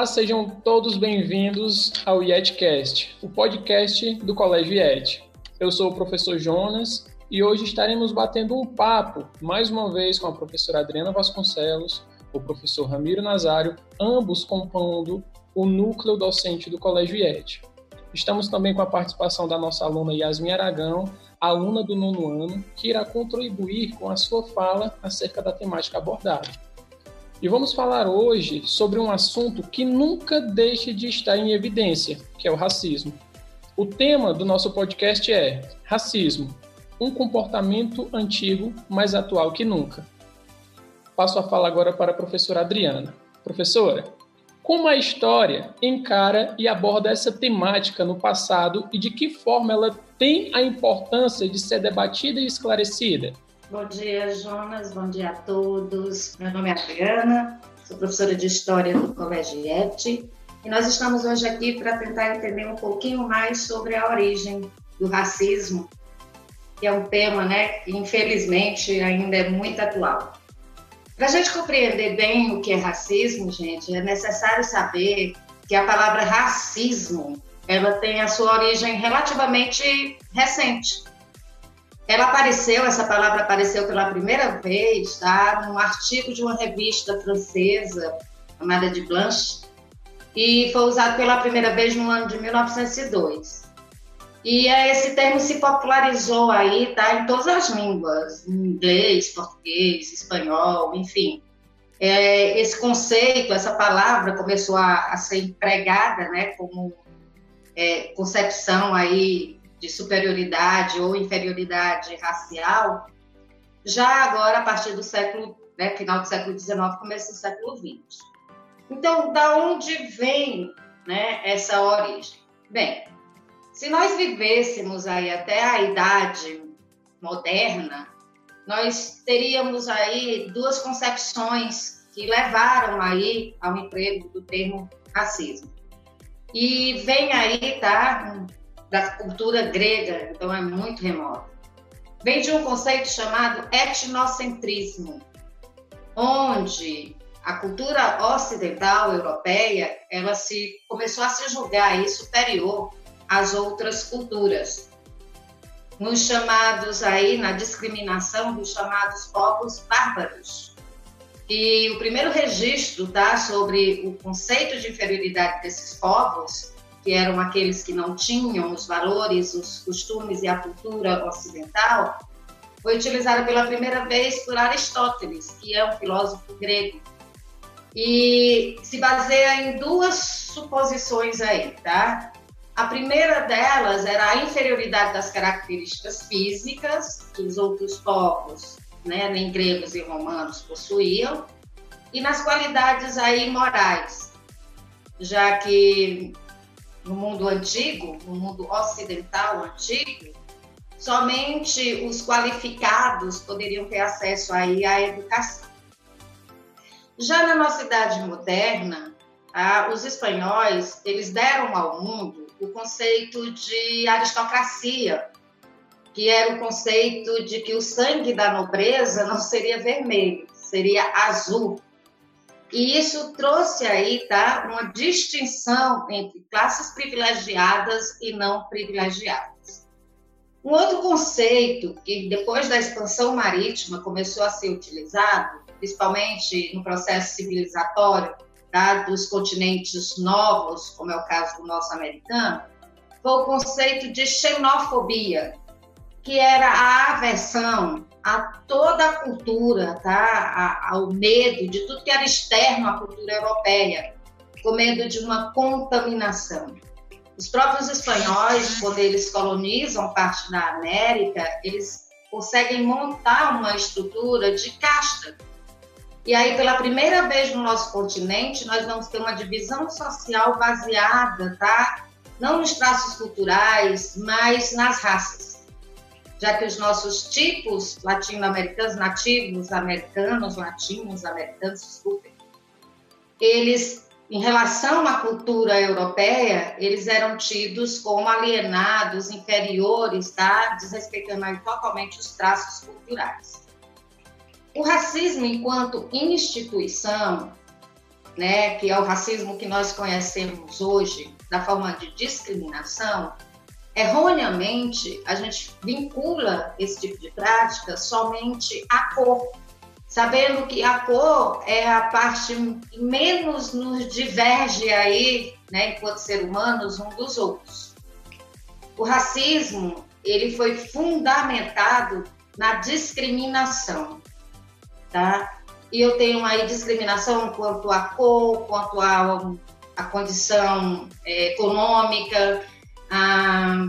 Olá, sejam todos bem-vindos ao IETcast, o podcast do Colégio IET. Eu sou o professor Jonas e hoje estaremos batendo um papo, mais uma vez, com a professora Adriana Vasconcelos, o professor Ramiro Nazário, ambos compondo o núcleo docente do Colégio IET. Estamos também com a participação da nossa aluna Yasmin Aragão, aluna do nono ano, que irá contribuir com a sua fala acerca da temática abordada. E vamos falar hoje sobre um assunto que nunca deixa de estar em evidência, que é o racismo. O tema do nosso podcast é Racismo, um comportamento antigo, mais atual que nunca. Passo a fala agora para a professora Adriana. Professora, como a história encara e aborda essa temática no passado e de que forma ela tem a importância de ser debatida e esclarecida? Bom dia, Jonas. Bom dia a todos. Meu nome é Adriana, sou professora de História do Colégio IET e nós estamos hoje aqui para tentar entender um pouquinho mais sobre a origem do racismo, que é um tema né, que infelizmente ainda é muito atual. Para a gente compreender bem o que é racismo, gente, é necessário saber que a palavra racismo ela tem a sua origem relativamente recente. Ela apareceu, essa palavra apareceu pela primeira vez, tá, num artigo de uma revista francesa chamada de Blanche, e foi usado pela primeira vez no ano de 1902. E esse termo se popularizou aí, tá, em todas as línguas, inglês, português, espanhol, enfim. É, esse conceito, essa palavra começou a, a ser empregada, né, como é, concepção aí de superioridade ou inferioridade racial, já agora a partir do século, né, final do século XIX, começo do século XX. Então, da onde vem né, essa origem? Bem, se nós vivêssemos aí até a idade moderna, nós teríamos aí duas concepções que levaram aí ao emprego do termo racismo. E vem aí, tá, da cultura grega, então é muito remoto. Vem de um conceito chamado etnocentrismo, onde a cultura ocidental europeia, ela se começou a se julgar superior às outras culturas. Nos chamados aí na discriminação dos chamados povos bárbaros. E o primeiro registro, tá, sobre o conceito de inferioridade desses povos que eram aqueles que não tinham os valores, os costumes e a cultura ocidental, foi utilizada pela primeira vez por Aristóteles, que é um filósofo grego. E se baseia em duas suposições aí, tá? A primeira delas era a inferioridade das características físicas que os outros povos, né, nem gregos e romanos possuíam, e nas qualidades aí morais, já que no mundo antigo, no mundo ocidental antigo, somente os qualificados poderiam ter acesso aí à educação. Já na nossa idade moderna, ah, os espanhóis eles deram ao mundo o conceito de aristocracia, que era o conceito de que o sangue da nobreza não seria vermelho, seria azul. E isso trouxe aí, tá, uma distinção entre classes privilegiadas e não privilegiadas. Um outro conceito que depois da expansão marítima começou a ser utilizado, principalmente no processo civilizatório tá, dos continentes novos, como é o caso do nosso americano, foi o conceito de xenofobia, que era a aversão a toda a cultura, tá? ao medo de tudo que era externo à cultura europeia, com medo de uma contaminação. Os próprios espanhóis, quando eles colonizam parte da América, eles conseguem montar uma estrutura de casta. E aí, pela primeira vez no nosso continente, nós vamos ter uma divisão social baseada, tá? Não nos traços culturais, mas nas raças já que os nossos tipos latino-americanos, nativos americanos, latinos americanos, desculpem, eles em relação à cultura europeia, eles eram tidos como alienados, inferiores, tá? desrespeitando totalmente os traços culturais. O racismo, enquanto instituição, né, que é o racismo que nós conhecemos hoje, da forma de discriminação, erroneamente a gente vincula esse tipo de prática somente à cor, sabendo que a cor é a parte que menos nos diverge aí, né, enquanto ser humanos, um dos outros. O racismo, ele foi fundamentado na discriminação, tá? E eu tenho aí discriminação quanto à cor, quanto à, à condição é, econômica, a,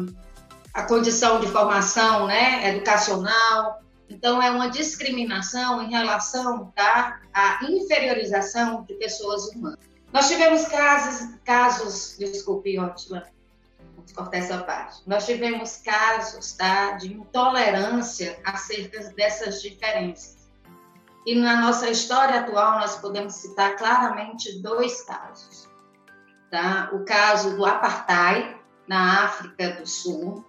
a condição de formação né, educacional, então, é uma discriminação em relação tá, à inferiorização de pessoas humanas. Nós tivemos casos, casos desculpe, Ótima, vamos cortar essa parte. Nós tivemos casos tá, de intolerância acerca dessas diferenças. E na nossa história atual, nós podemos citar claramente dois casos. Tá? O caso do apartheid na África do Sul,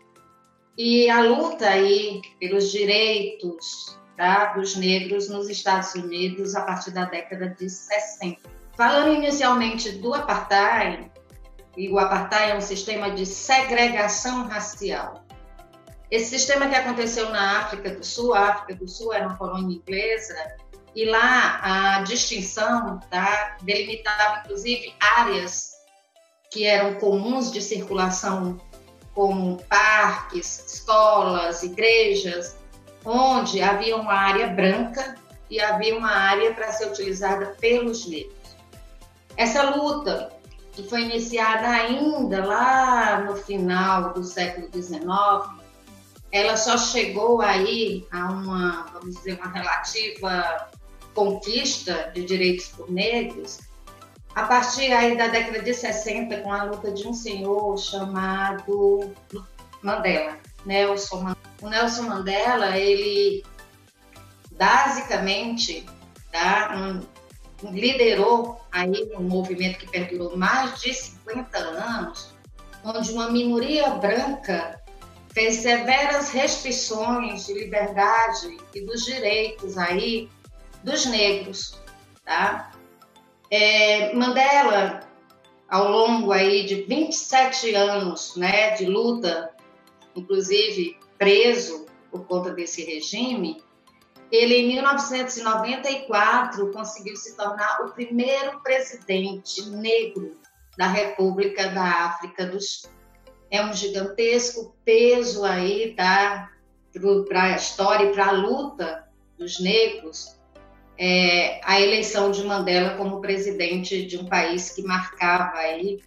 e a luta aí pelos direitos tá, dos negros nos Estados Unidos a partir da década de 60. Falando inicialmente do apartheid, e o apartheid é um sistema de segregação racial. Esse sistema que aconteceu na África do Sul, a África do Sul era uma colônia inglesa, e lá a distinção tá, delimitava inclusive áreas que eram comuns de circulação como parques, escolas, igrejas, onde havia uma área branca e havia uma área para ser utilizada pelos negros. Essa luta, que foi iniciada ainda lá no final do século XIX, ela só chegou aí a uma, vamos dizer, uma relativa conquista de direitos por negros a partir aí da década de 60, com a luta de um senhor chamado Mandela, Nelson Mandela. O Nelson Mandela, ele basicamente tá, um, liderou aí um movimento que perdurou mais de 50 anos, onde uma minoria branca fez severas restrições de liberdade e dos direitos aí dos negros, tá? É, Mandela, ao longo aí de 27 anos né, de luta, inclusive preso por conta desse regime, ele em 1994 conseguiu se tornar o primeiro presidente negro da República da África do Sul. É um gigantesco peso aí tá, para a história e para a luta dos negros é, a eleição de Mandela como presidente de um país que marcava aí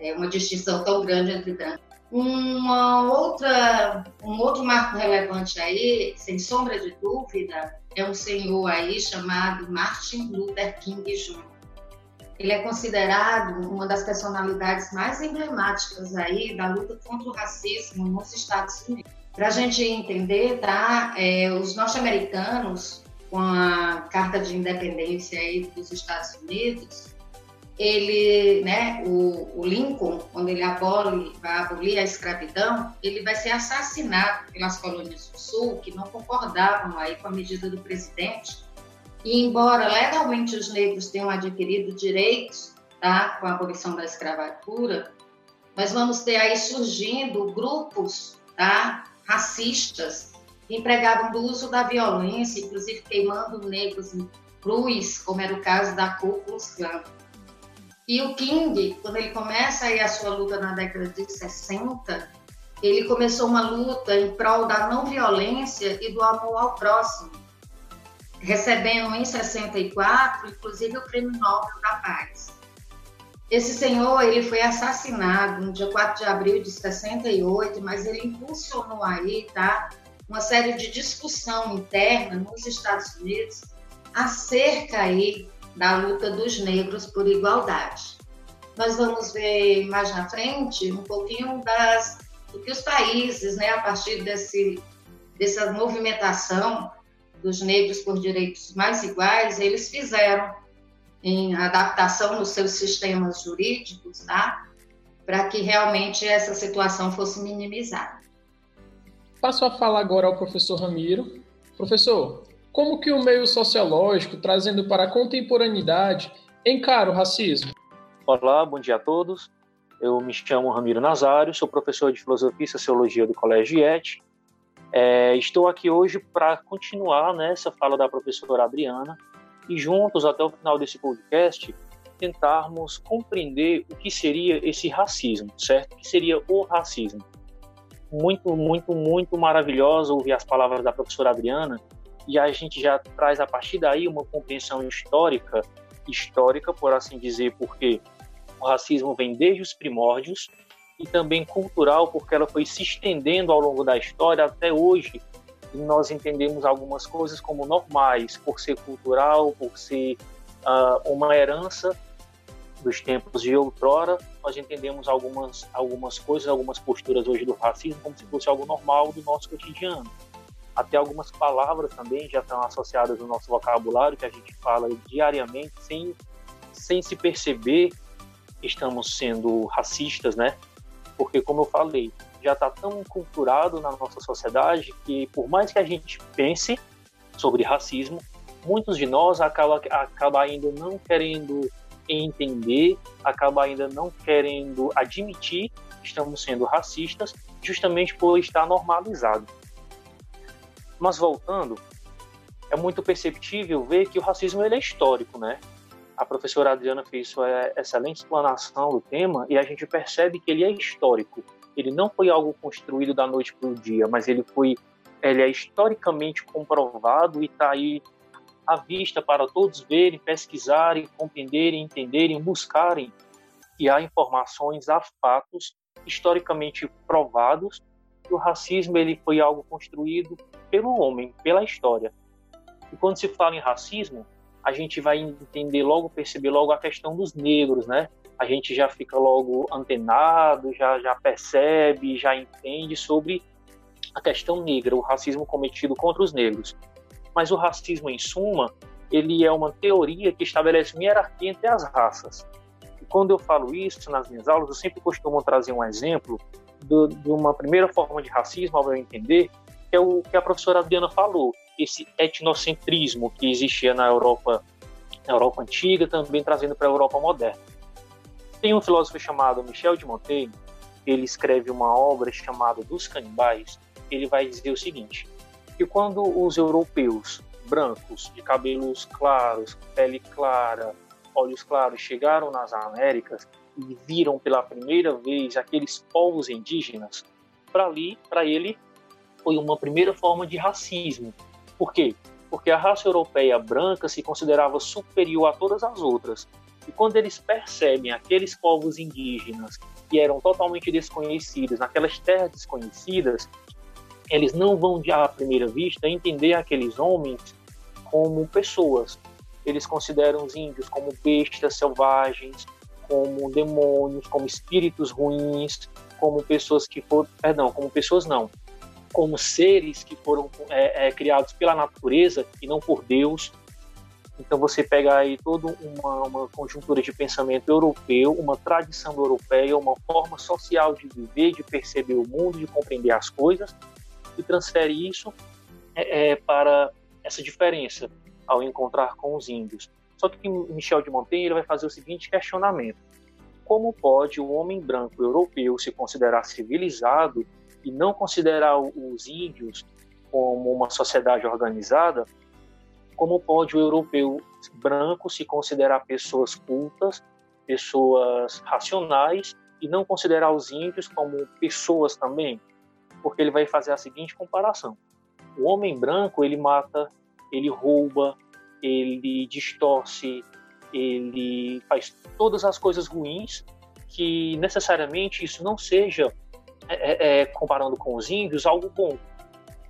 é, uma distinção tão grande entre brancos. Uma outra, um outro marco relevante aí, sem sombra de dúvida, é um senhor aí chamado Martin Luther King Jr. Ele é considerado uma das personalidades mais emblemáticas aí da luta contra o racismo nos Estados Unidos. Para a gente entender, tá? É, os norte-americanos com a Carta de Independência aí dos Estados Unidos, ele, né, o, o, Lincoln, quando ele abole, vai abolir a escravidão, ele vai ser assassinado pelas colônias do Sul, que não concordavam aí com a medida do presidente. E embora legalmente os negros tenham adquirido direitos, tá, com a abolição da escravatura, nós vamos ter aí surgindo grupos, tá, racistas empregavam do uso da violência, inclusive queimando negros em cruz, como era o caso da Ku Klux Klan. E o King, quando ele começa aí a sua luta na década de 60, ele começou uma luta em prol da não violência e do amor ao próximo, recebendo em 64, inclusive o Prêmio Nobel da Paz. Esse senhor, ele foi assassinado no dia 4 de abril de 68, mas ele impulsionou aí, tá, uma série de discussão interna nos Estados Unidos acerca aí da luta dos negros por igualdade. Nós vamos ver mais na frente um pouquinho das, do que os países, né, a partir desse, dessa movimentação dos negros por direitos mais iguais, eles fizeram em adaptação nos seus sistemas jurídicos, tá? Para que realmente essa situação fosse minimizada. Passo a falar agora ao professor Ramiro. Professor, como que o meio sociológico, trazendo para a contemporaneidade, encara o racismo? Olá, bom dia a todos. Eu me chamo Ramiro Nazário, sou professor de Filosofia e Sociologia do Colégio IET. É, estou aqui hoje para continuar nessa né, fala da professora Adriana e juntos, até o final desse podcast, tentarmos compreender o que seria esse racismo, certo? O que seria o racismo. Muito, muito, muito maravilhoso ouvir as palavras da professora Adriana e a gente já traz a partir daí uma compreensão histórica, histórica, por assim dizer, porque o racismo vem desde os primórdios e também cultural, porque ela foi se estendendo ao longo da história. Até hoje, e nós entendemos algumas coisas como normais, por ser cultural, por ser uh, uma herança dos tempos de outrora, nós entendemos algumas, algumas coisas, algumas posturas hoje do racismo como se fosse algo normal do nosso cotidiano. Até algumas palavras também já estão associadas no nosso vocabulário, que a gente fala diariamente, sem, sem se perceber que estamos sendo racistas, né? Porque, como eu falei, já está tão culturado na nossa sociedade que, por mais que a gente pense sobre racismo, muitos de nós acaba, acaba não querendo entender, acaba ainda não querendo admitir que estamos sendo racistas, justamente por estar normalizado. Mas voltando, é muito perceptível ver que o racismo ele é histórico, né? A professora Adriana fez sua excelente explanação do tema e a gente percebe que ele é histórico ele não foi algo construído da noite para o dia, mas ele foi, ele é historicamente comprovado e está aí à vista para todos verem, pesquisarem, compreenderem, entenderem, buscarem. E há informações, há fatos historicamente provados que o racismo ele foi algo construído pelo homem, pela história. E quando se fala em racismo, a gente vai entender logo, perceber logo a questão dos negros, né? a gente já fica logo antenado, já, já percebe, já entende sobre a questão negra, o racismo cometido contra os negros. Mas o racismo, em suma, ele é uma teoria que estabelece uma hierarquia entre as raças. E quando eu falo isso nas minhas aulas, eu sempre costumo trazer um exemplo do, de uma primeira forma de racismo, ao meu entender, que é o que a professora Adriana falou, esse etnocentrismo que existia na Europa, na Europa antiga, também trazendo para a Europa moderna. Tem um filósofo chamado Michel de Montaigne, ele escreve uma obra chamada Dos Canibais. Ele vai dizer o seguinte: que quando os europeus brancos, de cabelos claros, pele clara, olhos claros, chegaram nas Américas e viram pela primeira vez aqueles povos indígenas, para ali, para ele, foi uma primeira forma de racismo. Por quê? Porque a raça europeia branca se considerava superior a todas as outras e quando eles percebem aqueles povos indígenas que eram totalmente desconhecidos, naquelas terras desconhecidas, eles não vão, de à primeira vista, entender aqueles homens como pessoas. Eles consideram os índios como bestas selvagens, como demônios, como espíritos ruins, como pessoas que foram, perdão, como pessoas não, como seres que foram é, é, criados pela natureza e não por Deus. Então você pega aí toda uma, uma conjuntura de pensamento europeu, uma tradição europeia, uma forma social de viver, de perceber o mundo, de compreender as coisas, e transfere isso é, é, para essa diferença ao encontrar com os índios. Só que Michel de Montaigne ele vai fazer o seguinte questionamento: como pode o homem branco europeu se considerar civilizado e não considerar os índios como uma sociedade organizada como pode o europeu branco se considerar pessoas cultas, pessoas racionais e não considerar os índios como pessoas também? Porque ele vai fazer a seguinte comparação: o homem branco ele mata, ele rouba, ele distorce, ele faz todas as coisas ruins que necessariamente isso não seja é, é, é comparando com os índios algo bom,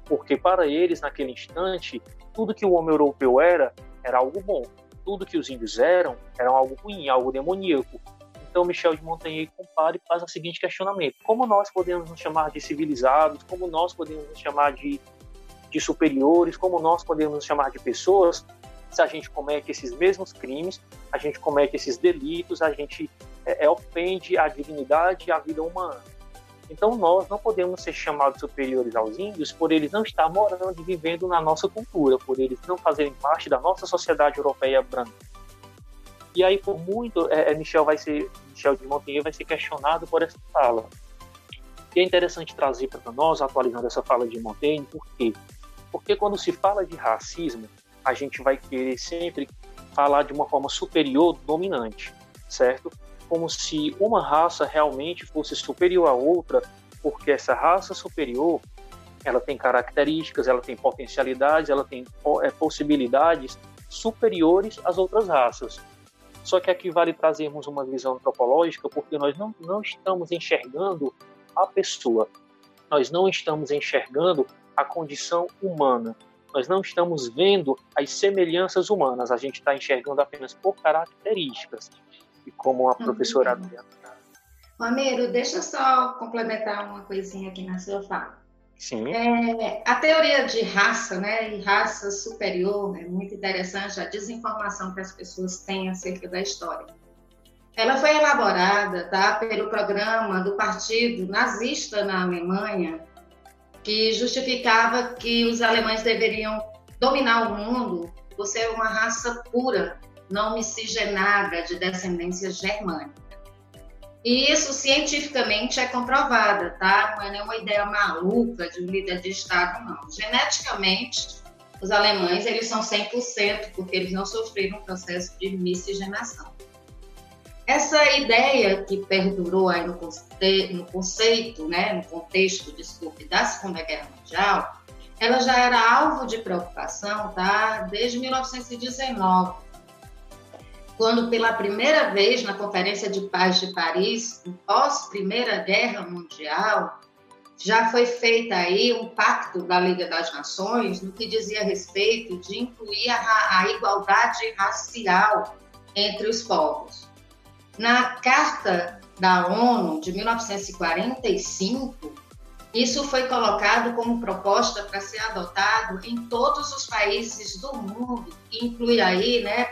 porque para eles naquele instante tudo que o homem europeu era, era algo bom. Tudo que os índios eram, era algo ruim, algo demoníaco. Então, Michel de Montaigne compara e faz o seguinte questionamento: como nós podemos nos chamar de civilizados? Como nós podemos nos chamar de, de superiores? Como nós podemos nos chamar de pessoas se a gente comete esses mesmos crimes, a gente comete esses delitos, a gente é, é, ofende a dignidade e a vida humana. Então nós não podemos ser chamados superiores aos índios por eles não estar morando e vivendo na nossa cultura, por eles não fazerem parte da nossa sociedade europeia branca. E aí, por muito, é, é Michel vai ser, Michel de Montaigne vai ser questionado por essa fala. E é interessante trazer para nós, atualizando essa fala de Montaigne, por quê? Porque quando se fala de racismo, a gente vai querer sempre falar de uma forma superior, dominante, certo? Como se uma raça realmente fosse superior à outra, porque essa raça superior ela tem características, ela tem potencialidades, ela tem é, possibilidades superiores às outras raças. Só que aqui vale trazermos uma visão antropológica, porque nós não, não estamos enxergando a pessoa, nós não estamos enxergando a condição humana, nós não estamos vendo as semelhanças humanas, a gente está enxergando apenas por características. E como a professora uhum. Adriana. Ramiro, deixa só complementar uma coisinha aqui na sua fala. Sim. É, a teoria de raça, né, e raça superior, é muito interessante a desinformação que as pessoas têm acerca da história. Ela foi elaborada tá, pelo programa do partido nazista na Alemanha, que justificava que os alemães deveriam dominar o mundo por ser uma raça pura, não miscigenada de descendência germânica. E isso cientificamente é comprovada, tá? Não é nenhuma ideia maluca de um líder de Estado, não. Geneticamente, os alemães, eles são 100%, porque eles não sofreram um processo de miscigenação. Essa ideia que perdurou aí no, no conceito, né, no contexto, desculpe, da Segunda Guerra Mundial, ela já era alvo de preocupação, tá? Desde 1919, quando pela primeira vez na Conferência de Paz de Paris, pós Primeira Guerra Mundial, já foi feita aí um pacto da Liga das Nações no que dizia respeito de incluir a, a igualdade racial entre os povos. Na Carta da ONU de 1945, isso foi colocado como proposta para ser adotado em todos os países do mundo, que inclui aí, né,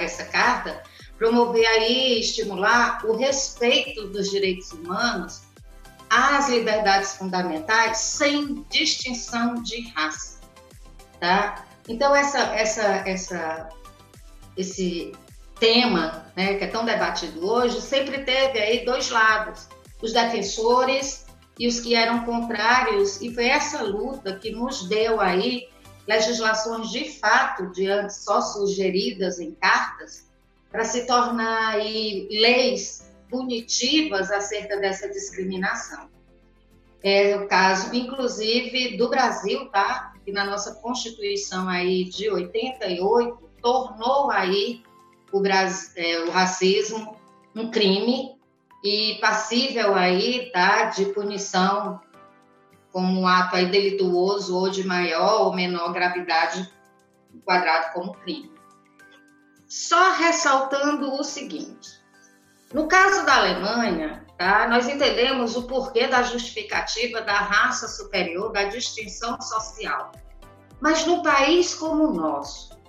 essa carta, promover aí, estimular o respeito dos direitos humanos às liberdades fundamentais sem distinção de raça, tá? Então essa essa essa esse tema, né, que é tão debatido hoje, sempre teve aí dois lados, os defensores e os que eram contrários, e foi essa luta que nos deu aí legislações de fato, de antes só sugeridas em cartas, para se tornar leis punitivas acerca dessa discriminação. É o caso, inclusive, do Brasil, tá? Que na nossa Constituição aí de 88 tornou aí o, Brasil, é, o racismo um crime e passível aí, tá? De punição como um ato aí delituoso ou de maior ou menor gravidade enquadrado como crime. Só ressaltando o seguinte: no caso da Alemanha, tá, nós entendemos o porquê da justificativa da raça superior, da distinção social. Mas no país como o nosso,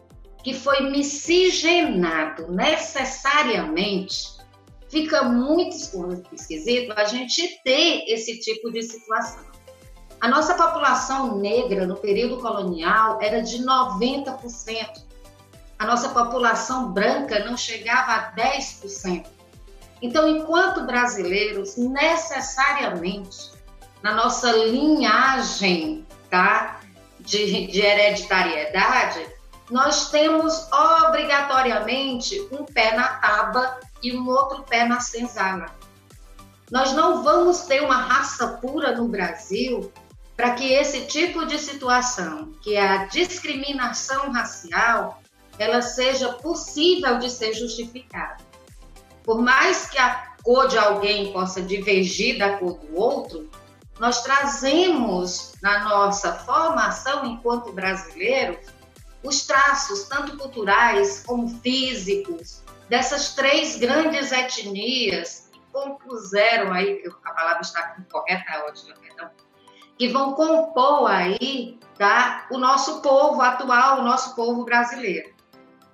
que foi miscigenado necessariamente, fica muito esquisito a gente ter esse tipo de situação. A nossa população negra no período colonial era de 90%. A nossa população branca não chegava a 10%. Então, enquanto brasileiros, necessariamente, na nossa linhagem tá, de, de hereditariedade, nós temos obrigatoriamente um pé na taba e um outro pé na senzala. Nós não vamos ter uma raça pura no Brasil para que esse tipo de situação, que é a discriminação racial, ela seja possível de ser justificada. Por mais que a cor de alguém possa divergir da cor do outro, nós trazemos na nossa formação enquanto brasileiros os traços, tanto culturais como físicos, dessas três grandes etnias que compuseram aí, a palavra está correta, é ótima, perdão, que vão compor aí tá, o nosso povo atual, o nosso povo brasileiro.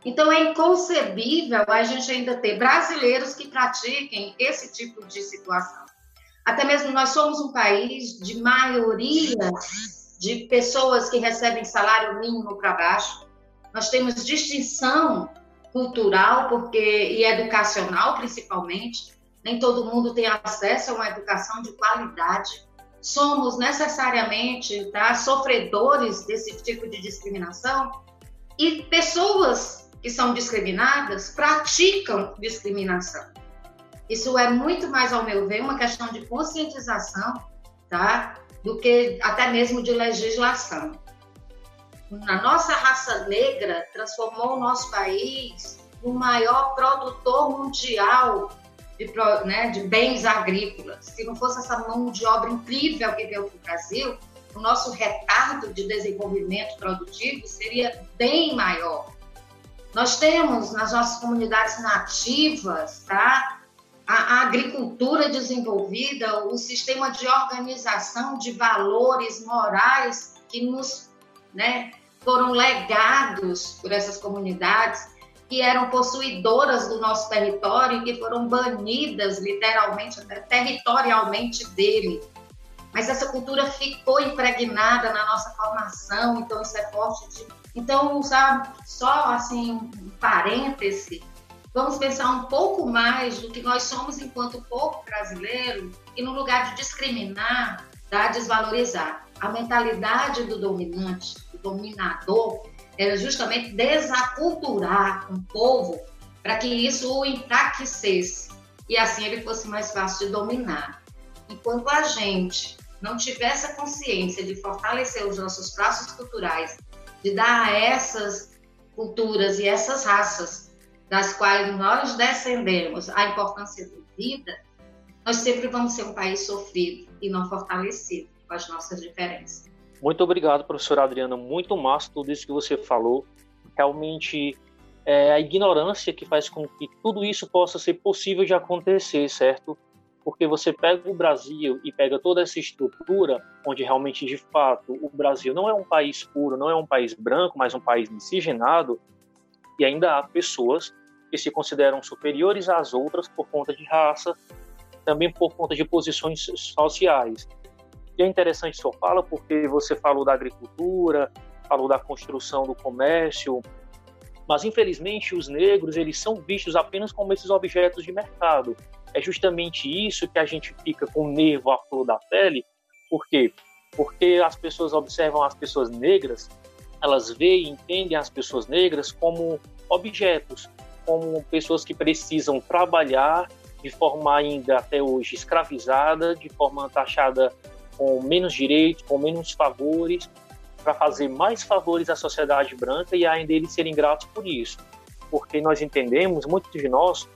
Então é inconcebível a gente ainda ter brasileiros que pratiquem esse tipo de situação. Até mesmo nós somos um país de maioria de pessoas que recebem salário mínimo para baixo. Nós temos distinção cultural porque e educacional principalmente. Nem todo mundo tem acesso a uma educação de qualidade. Somos necessariamente tá, sofredores desse tipo de discriminação e pessoas que são discriminadas praticam discriminação. Isso é muito mais, ao meu ver, uma questão de conscientização, tá? Do que até mesmo de legislação. A nossa raça negra transformou o nosso país no maior produtor mundial de, né, de bens agrícolas. Se não fosse essa mão de obra incrível que veio para o Brasil, o nosso retardo de desenvolvimento produtivo seria bem maior. Nós temos nas nossas comunidades nativas, tá? A, a agricultura desenvolvida, o sistema de organização de valores morais que nos, né, foram legados por essas comunidades que eram possuidoras do nosso território e que foram banidas literalmente, territorialmente dele mas essa cultura ficou impregnada na nossa formação, então isso é forte. De... Então, sabe, só assim, um parêntese, vamos pensar um pouco mais do que nós somos enquanto povo brasileiro e no lugar de discriminar, da desvalorizar. A mentalidade do dominante, do dominador, era justamente desaculturar um povo para que isso o enfraquecesse e assim ele fosse mais fácil de dominar. Enquanto a gente não tiver essa consciência de fortalecer os nossos traços culturais, de dar a essas culturas e essas raças das quais nós descendemos a importância de vida, nós sempre vamos ser um país sofrido e não fortalecido com as nossas diferenças. Muito obrigado, professora Adriana. Muito massa tudo isso que você falou. Realmente é a ignorância que faz com que tudo isso possa ser possível de acontecer, certo? porque você pega o Brasil e pega toda essa estrutura, onde realmente, de fato, o Brasil não é um país puro, não é um país branco, mas um país miscigenado, e ainda há pessoas que se consideram superiores às outras por conta de raça, também por conta de posições sociais. E é interessante sua fala, porque você falou da agricultura, falou da construção do comércio, mas infelizmente os negros eles são vistos apenas como esses objetos de mercado é justamente isso que a gente fica com o nervo à flor da pele. Por quê? Porque as pessoas observam as pessoas negras, elas veem e entendem as pessoas negras como objetos, como pessoas que precisam trabalhar de forma ainda até hoje escravizada, de forma taxada com menos direitos, com menos favores, para fazer mais favores à sociedade branca e ainda eles serem gratos por isso. Porque nós entendemos, muitos de nós,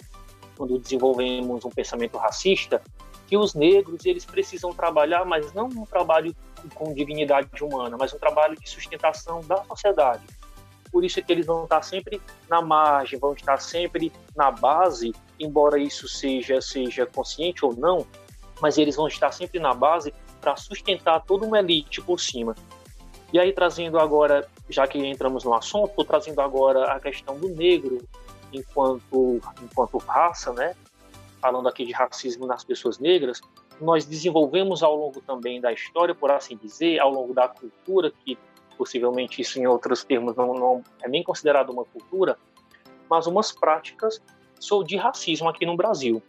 quando desenvolvemos um pensamento racista, que os negros eles precisam trabalhar, mas não um trabalho com dignidade humana, mas um trabalho de sustentação da sociedade. Por isso é que eles vão estar sempre na margem, vão estar sempre na base, embora isso seja seja consciente ou não, mas eles vão estar sempre na base para sustentar toda uma elite por cima. E aí trazendo agora, já que entramos no assunto, trazendo agora a questão do negro enquanto, enquanto raça, né? falando aqui de racismo nas pessoas negras, nós desenvolvemos ao longo também da história, por assim dizer, ao longo da cultura, que possivelmente isso em outros termos não, não é nem considerado uma cultura, mas umas práticas de racismo aqui no Brasil.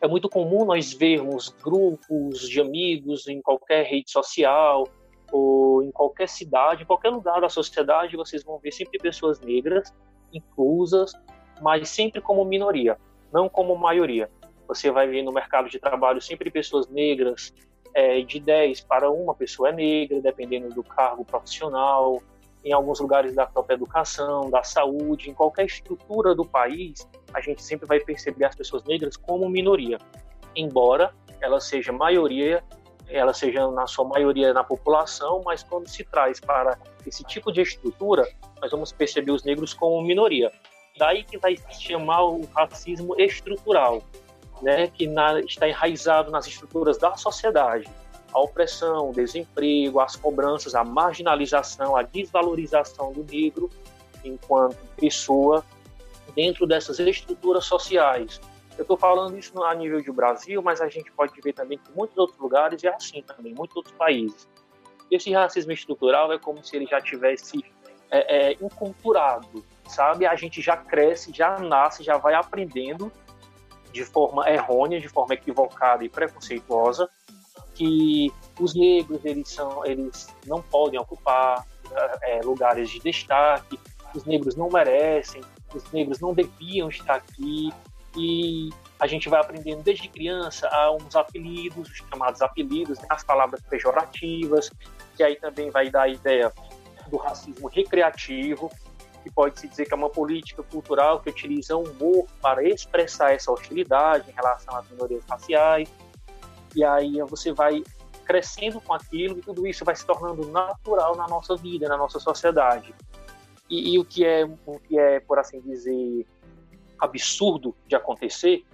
É muito comum nós vermos grupos de amigos em qualquer rede social ou em qualquer cidade, em qualquer lugar da sociedade, vocês vão ver sempre pessoas negras inclusas, mas sempre como minoria, não como maioria. Você vai ver no mercado de trabalho sempre pessoas negras, é, de 10 para uma pessoa é negra, dependendo do cargo profissional, em alguns lugares da própria educação, da saúde, em qualquer estrutura do país, a gente sempre vai perceber as pessoas negras como minoria, embora ela seja maioria, ela seja na sua maioria na população, mas quando se traz para esse tipo de estrutura, nós vamos perceber os negros como minoria. Daí que vai se chamar o racismo estrutural, né, que na, está enraizado nas estruturas da sociedade. A opressão, o desemprego, as cobranças, a marginalização, a desvalorização do negro enquanto pessoa dentro dessas estruturas sociais. Eu estou falando isso a nível de Brasil, mas a gente pode ver também que muitos outros lugares é assim também, muitos outros países. Esse racismo estrutural é como se ele já tivesse é, é, inculturado, sabe? A gente já cresce, já nasce, já vai aprendendo de forma errônea, de forma equivocada e preconceituosa, que os negros eles são, eles não podem ocupar é, lugares de destaque, os negros não merecem, os negros não deviam estar aqui e a gente vai aprendendo desde criança a uns apelidos, os chamados apelidos, né, as palavras pejorativas, que aí também vai dar a ideia do racismo recreativo, que pode-se dizer que é uma política cultural que utiliza o humor para expressar essa hostilidade em relação às minorias raciais. E aí você vai crescendo com aquilo e tudo isso vai se tornando natural na nossa vida, na nossa sociedade. E, e o que é, o que é, por assim dizer, absurdo de acontecer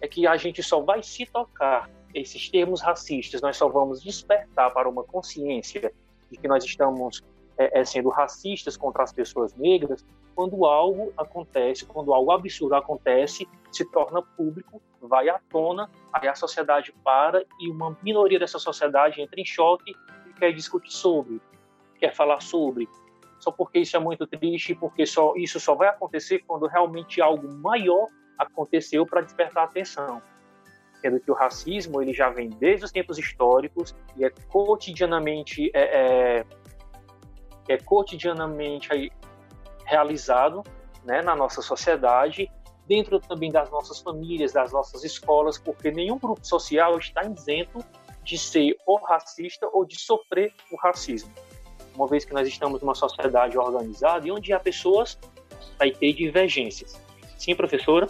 é que a gente só vai se tocar esses termos racistas, nós só vamos despertar para uma consciência de que nós estamos é, é, sendo racistas contra as pessoas negras, quando algo acontece, quando algo absurdo acontece, se torna público, vai à tona, aí a sociedade para e uma minoria dessa sociedade entra em choque e quer discutir sobre, quer falar sobre. Só porque isso é muito triste, porque só isso só vai acontecer quando realmente algo maior aconteceu para despertar atenção. Sendo que o racismo ele já vem desde os tempos históricos e é cotidianamente é, é é cotidianamente realizado né, na nossa sociedade, dentro também das nossas famílias, das nossas escolas, porque nenhum grupo social está isento de ser ou racista ou de sofrer o racismo. Uma vez que nós estamos numa sociedade organizada e onde há pessoas, vai ter divergências. Sim, professora?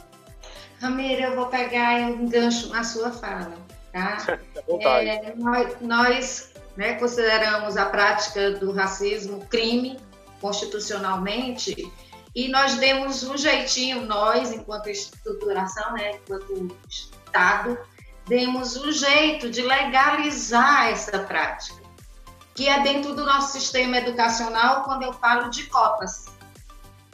Ramiro, eu vou pegar um gancho na sua fala, tá? é, nós, nós né, consideramos a prática do racismo crime constitucionalmente e nós demos um jeitinho, nós, enquanto estruturação, né, enquanto Estado, demos um jeito de legalizar essa prática, que é dentro do nosso sistema educacional quando eu falo de cotas.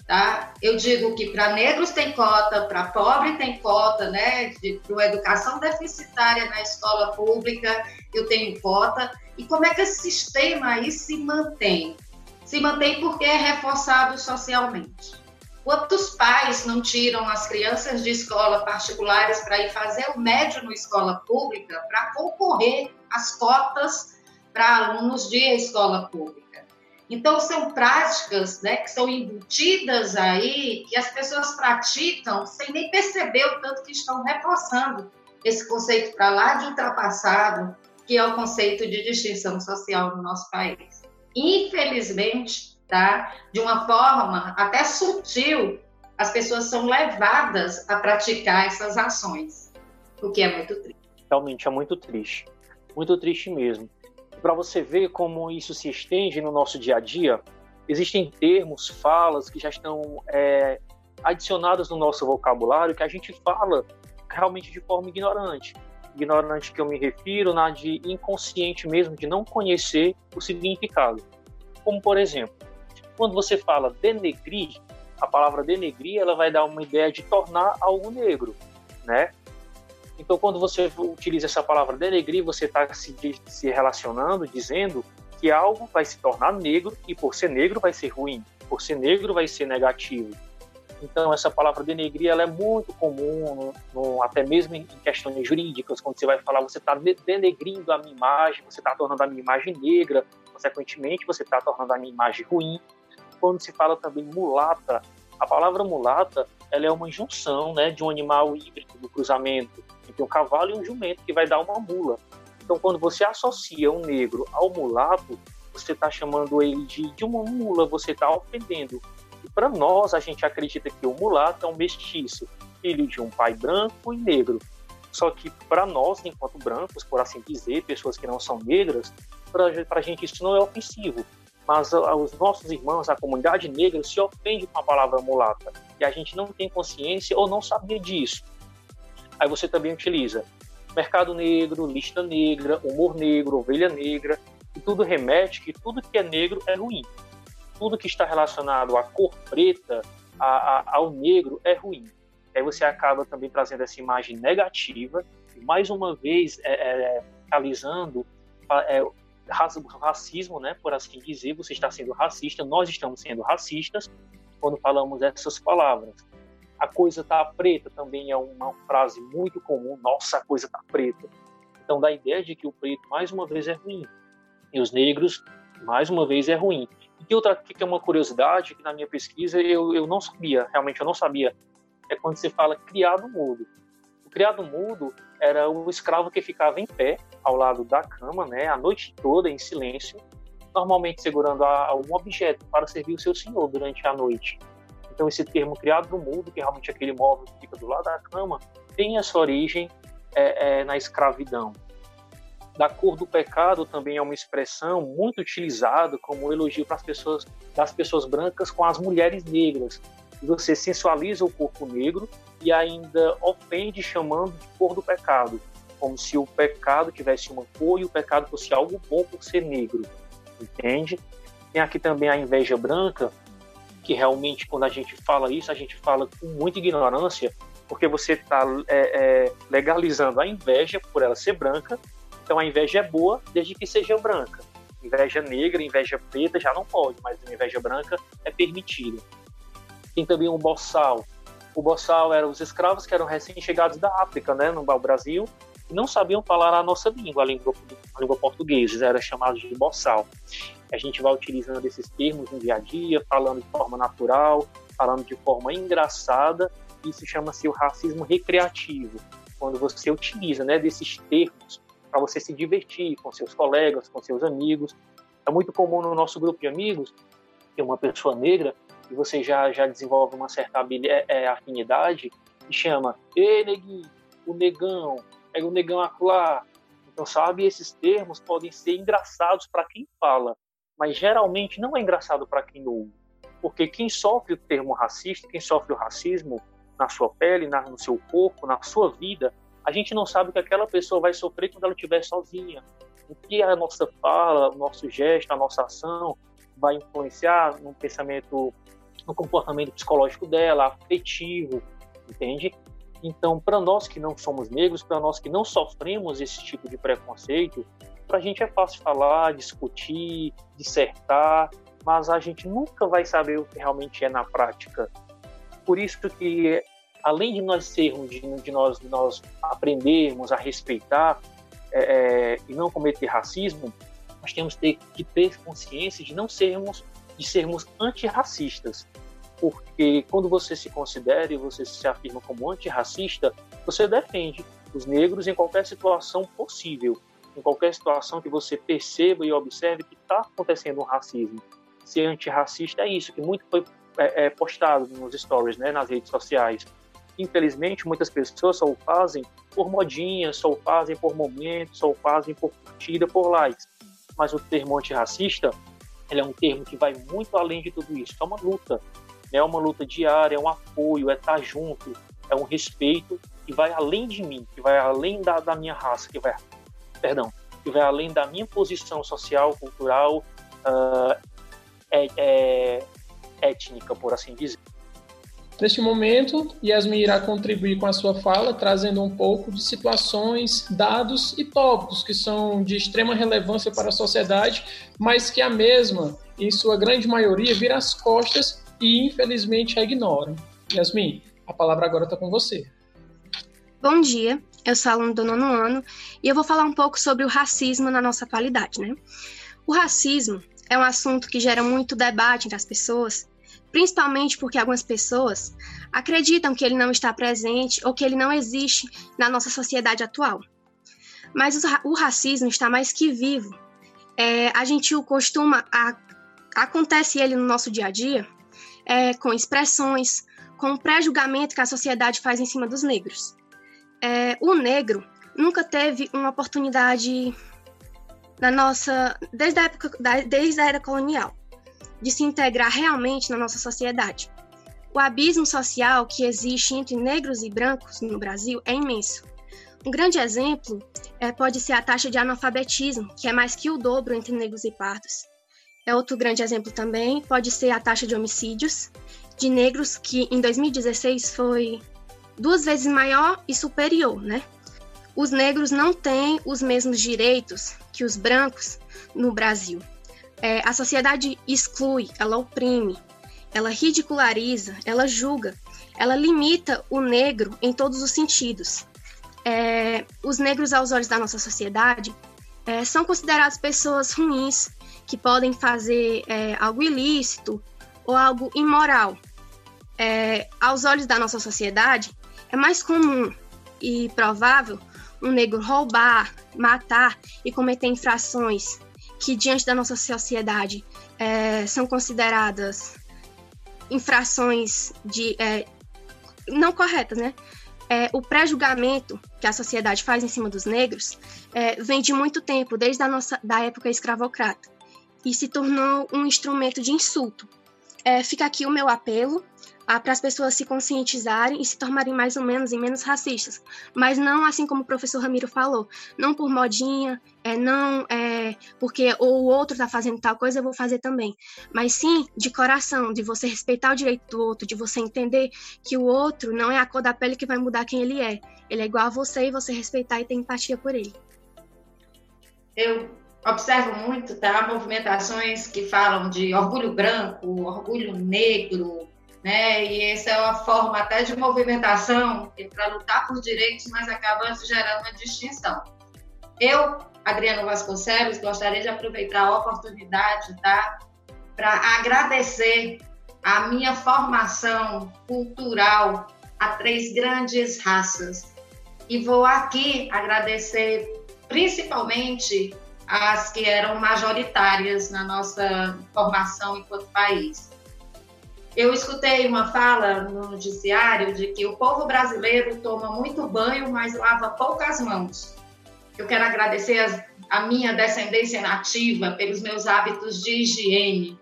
Tá? Eu digo que para negros tem cota, para pobre tem cota, né? Para educação deficitária na escola pública eu tenho cota. E como é que esse sistema aí se mantém? Se mantém porque é reforçado socialmente. Quantos pais não tiram as crianças de escola particulares para ir fazer o médio na escola pública para concorrer às cotas para alunos de escola pública? Então, são práticas né, que são embutidas aí, que as pessoas praticam sem nem perceber o tanto que estão reforçando esse conceito para lá de ultrapassado, que é o conceito de distinção social no nosso país. Infelizmente, tá? De uma forma até sutil, as pessoas são levadas a praticar essas ações, o que é muito triste. Realmente é muito triste, muito triste mesmo. Para você ver como isso se estende no nosso dia a dia, existem termos, falas que já estão é, adicionadas no nosso vocabulário que a gente fala realmente de forma ignorante ignorante que eu me refiro, na de inconsciente mesmo, de não conhecer o significado. Como, por exemplo, quando você fala denegrir, a palavra denegrir ela vai dar uma ideia de tornar algo negro, né? Então, quando você utiliza essa palavra denegrir, você está se, se relacionando, dizendo que algo vai se tornar negro e por ser negro vai ser ruim, por ser negro vai ser negativo. Então, essa palavra denegrir ela é muito comum, no, no, até mesmo em questões jurídicas, quando você vai falar, você está denegrindo a minha imagem, você está tornando a minha imagem negra, consequentemente, você está tornando a minha imagem ruim. Quando se fala também mulata, a palavra mulata ela é uma junção né, de um animal híbrido do cruzamento entre um cavalo e um jumento, que vai dar uma mula. Então, quando você associa um negro ao mulato, você está chamando ele de, de uma mula, você está ofendendo para nós, a gente acredita que o mulato é um mestiço, filho de um pai branco e negro. Só que para nós, enquanto brancos, por assim dizer, pessoas que não são negras, para a gente isso não é ofensivo. Mas os nossos irmãos, a comunidade negra, se ofende com a palavra mulata. E a gente não tem consciência ou não sabia disso. Aí você também utiliza mercado negro, lista negra, humor negro, ovelha negra, e tudo remete que tudo que é negro é ruim tudo que está relacionado à cor preta, a, a, ao negro, é ruim. Aí você acaba também trazendo essa imagem negativa, e mais uma vez é, é, realizando é, racismo, né, por assim dizer, você está sendo racista, nós estamos sendo racistas quando falamos essas palavras. A coisa está preta também é uma frase muito comum, nossa, a coisa está preta. Então dá a ideia de que o preto, mais uma vez, é ruim. E os negros, mais uma vez, é ruim. E outra que é uma curiosidade, que na minha pesquisa eu, eu não sabia, realmente eu não sabia, é quando você fala criado mudo. O criado mudo era o escravo que ficava em pé ao lado da cama, né, a noite toda em silêncio, normalmente segurando algum objeto para servir o seu senhor durante a noite. Então esse termo criado mudo, que é realmente aquele móvel que fica do lado da cama, tem essa origem é, é, na escravidão. Da cor do pecado também é uma expressão muito utilizada como elogio para as pessoas das pessoas brancas com as mulheres negras. Você sensualiza o corpo negro e ainda ofende chamando de cor do pecado, como se o pecado tivesse uma cor e o pecado fosse algo bom por ser negro, entende? Tem aqui também a inveja branca, que realmente quando a gente fala isso, a gente fala com muita ignorância, porque você está é, é, legalizando a inveja por ela ser branca. Então a inveja é boa desde que seja branca. Inveja negra, inveja preta já não pode, mas a inveja branca é permitida. Tem também o boçal. O boçal eram os escravos que eram recém-chegados da África, né, no Brasil, e não sabiam falar a nossa língua, a língua, a língua portuguesa, era chamado de boçal. A gente vai utilizando esses termos no dia a dia, falando de forma natural, falando de forma engraçada, isso chama-se o racismo recreativo, quando você utiliza né, desses termos para você se divertir com seus colegas, com seus amigos. É muito comum no nosso grupo de amigos ter uma pessoa negra e você já, já desenvolve uma certa é, é, afinidade e chama, ei, neguinho, o negão, é o negão acolá. Então, sabe, esses termos podem ser engraçados para quem fala, mas geralmente não é engraçado para quem ouve. Porque quem sofre o termo racista, quem sofre o racismo, na sua pele, na, no seu corpo, na sua vida, a gente não sabe o que aquela pessoa vai sofrer quando ela estiver sozinha. O que a nossa fala, o nosso gesto, a nossa ação vai influenciar no pensamento, no comportamento psicológico dela, afetivo, entende? Então, para nós que não somos negros, para nós que não sofremos esse tipo de preconceito, para a gente é fácil falar, discutir, dissertar, mas a gente nunca vai saber o que realmente é na prática. Por isso que, além de nós sermos, de, de nós, de nós aprendermos a respeitar é, é, e não cometer racismo, nós temos que ter consciência de não sermos, de sermos antirracistas. Porque quando você se considera e você se afirma como antirracista, você defende os negros em qualquer situação possível, em qualquer situação que você perceba e observe que está acontecendo um racismo. Ser antirracista é isso, que muito foi é, é, postado nos stories, né, nas redes sociais. Infelizmente, muitas pessoas só o fazem por modinha, só o fazem por momento, só o fazem por curtida, por likes. Mas o termo antirracista, ele é um termo que vai muito além de tudo isso. É uma luta, né? é uma luta diária, é um apoio, é estar junto, é um respeito que vai além de mim, que vai além da, da minha raça, que vai, perdão, que vai além da minha posição social, cultural, uh, é, é, étnica, por assim dizer. Neste momento, Yasmin irá contribuir com a sua fala, trazendo um pouco de situações, dados e tópicos que são de extrema relevância para a sociedade, mas que a mesma, em sua grande maioria, vira as costas e infelizmente a ignoram. Yasmin, a palavra agora está com você. Bom dia, eu sou aluna do nono ano e eu vou falar um pouco sobre o racismo na nossa atualidade, né? O racismo é um assunto que gera muito debate entre as pessoas principalmente porque algumas pessoas acreditam que ele não está presente ou que ele não existe na nossa sociedade atual. Mas o, racismo está mais que vivo. É, a gente o costuma, a, acontece ele no nosso dia a dia, é, com expressões, com o pré-julgamento que a sociedade faz em cima dos negros. É, o negro nunca teve uma oportunidade na nossa desde a época desde a era colonial de se integrar realmente na nossa sociedade. O abismo social que existe entre negros e brancos no Brasil é imenso. Um grande exemplo é, pode ser a taxa de analfabetismo, que é mais que o dobro entre negros e pardos. é outro grande exemplo também, pode ser a taxa de homicídios de negros, que em 2016 foi duas vezes maior e superior, né? Os negros não têm os mesmos direitos que os brancos no Brasil. É, a sociedade exclui, ela oprime, ela ridiculariza, ela julga, ela limita o negro em todos os sentidos. É, os negros, aos olhos da nossa sociedade, é, são considerados pessoas ruins, que podem fazer é, algo ilícito ou algo imoral. É, aos olhos da nossa sociedade, é mais comum e provável um negro roubar, matar e cometer infrações que, diante da nossa sociedade, é, são consideradas infrações de é, não corretas, né? É, o pré-julgamento que a sociedade faz em cima dos negros é, vem de muito tempo, desde a nossa da época escravocrata, e se tornou um instrumento de insulto. É, fica aqui o meu apelo para as pessoas se conscientizarem e se tornarem mais ou menos e menos racistas. Mas não assim como o professor Ramiro falou, não por modinha, é, não é, porque o outro está fazendo tal coisa, eu vou fazer também. Mas sim de coração, de você respeitar o direito do outro, de você entender que o outro não é a cor da pele que vai mudar quem ele é. Ele é igual a você e você respeitar e ter empatia por ele. Eu observo muito, tá? Movimentações que falam de orgulho branco, orgulho negro, né? E essa é uma forma até de movimentação para lutar por direitos, mas acaba gerando uma distinção. Eu, Adriano Vasconcelos, gostaria de aproveitar a oportunidade, tá? Para agradecer a minha formação cultural a três grandes raças. E vou aqui agradecer principalmente as que eram majoritárias na nossa formação enquanto país. Eu escutei uma fala no noticiário de que o povo brasileiro toma muito banho, mas lava poucas mãos. Eu quero agradecer a, a minha descendência nativa pelos meus hábitos de higiene,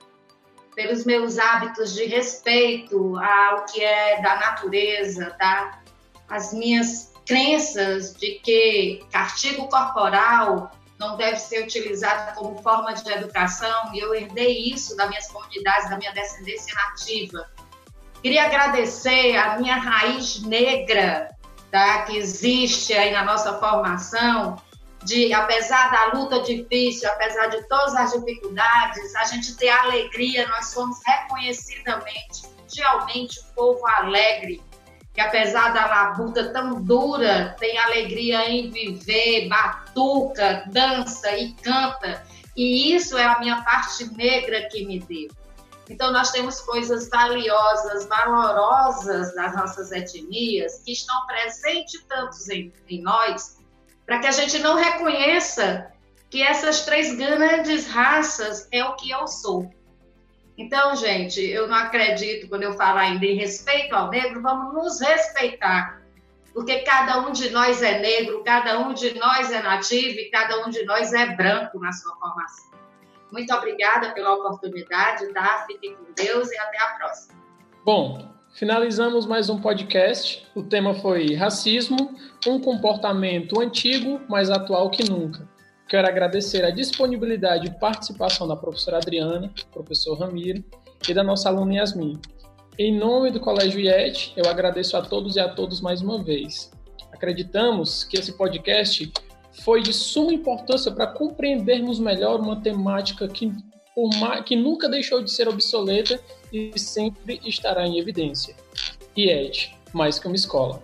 pelos meus hábitos de respeito ao que é da natureza, tá? As minhas crenças de que castigo corporal não deve ser utilizado como forma de educação, e eu herdei isso das minhas comunidades, da minha descendência nativa. Queria agradecer a minha raiz negra, tá, que existe aí na nossa formação, de, apesar da luta difícil, apesar de todas as dificuldades, a gente ter alegria, nós somos reconhecidamente, mundialmente, um povo alegre, que apesar da labuta tão dura, tem alegria em viver, batuca, dança e canta. E isso é a minha parte negra que me deu. Então, nós temos coisas valiosas, valorosas das nossas etnias, que estão presentes tantos em, em nós, para que a gente não reconheça que essas três grandes raças é o que eu sou. Então, gente, eu não acredito, quando eu falo ainda em respeito ao negro, vamos nos respeitar. Porque cada um de nós é negro, cada um de nós é nativo e cada um de nós é branco na sua formação. Muito obrigada pela oportunidade, tá? Fiquem com Deus e até a próxima. Bom, finalizamos mais um podcast. O tema foi racismo, um comportamento antigo, mais atual que nunca. Quero agradecer a disponibilidade e participação da professora Adriana, professor Ramiro e da nossa aluna Yasmin. Em nome do Colégio IET, eu agradeço a todos e a todos mais uma vez. Acreditamos que esse podcast foi de suma importância para compreendermos melhor uma temática que, que nunca deixou de ser obsoleta e sempre estará em evidência. IET, mais que uma escola.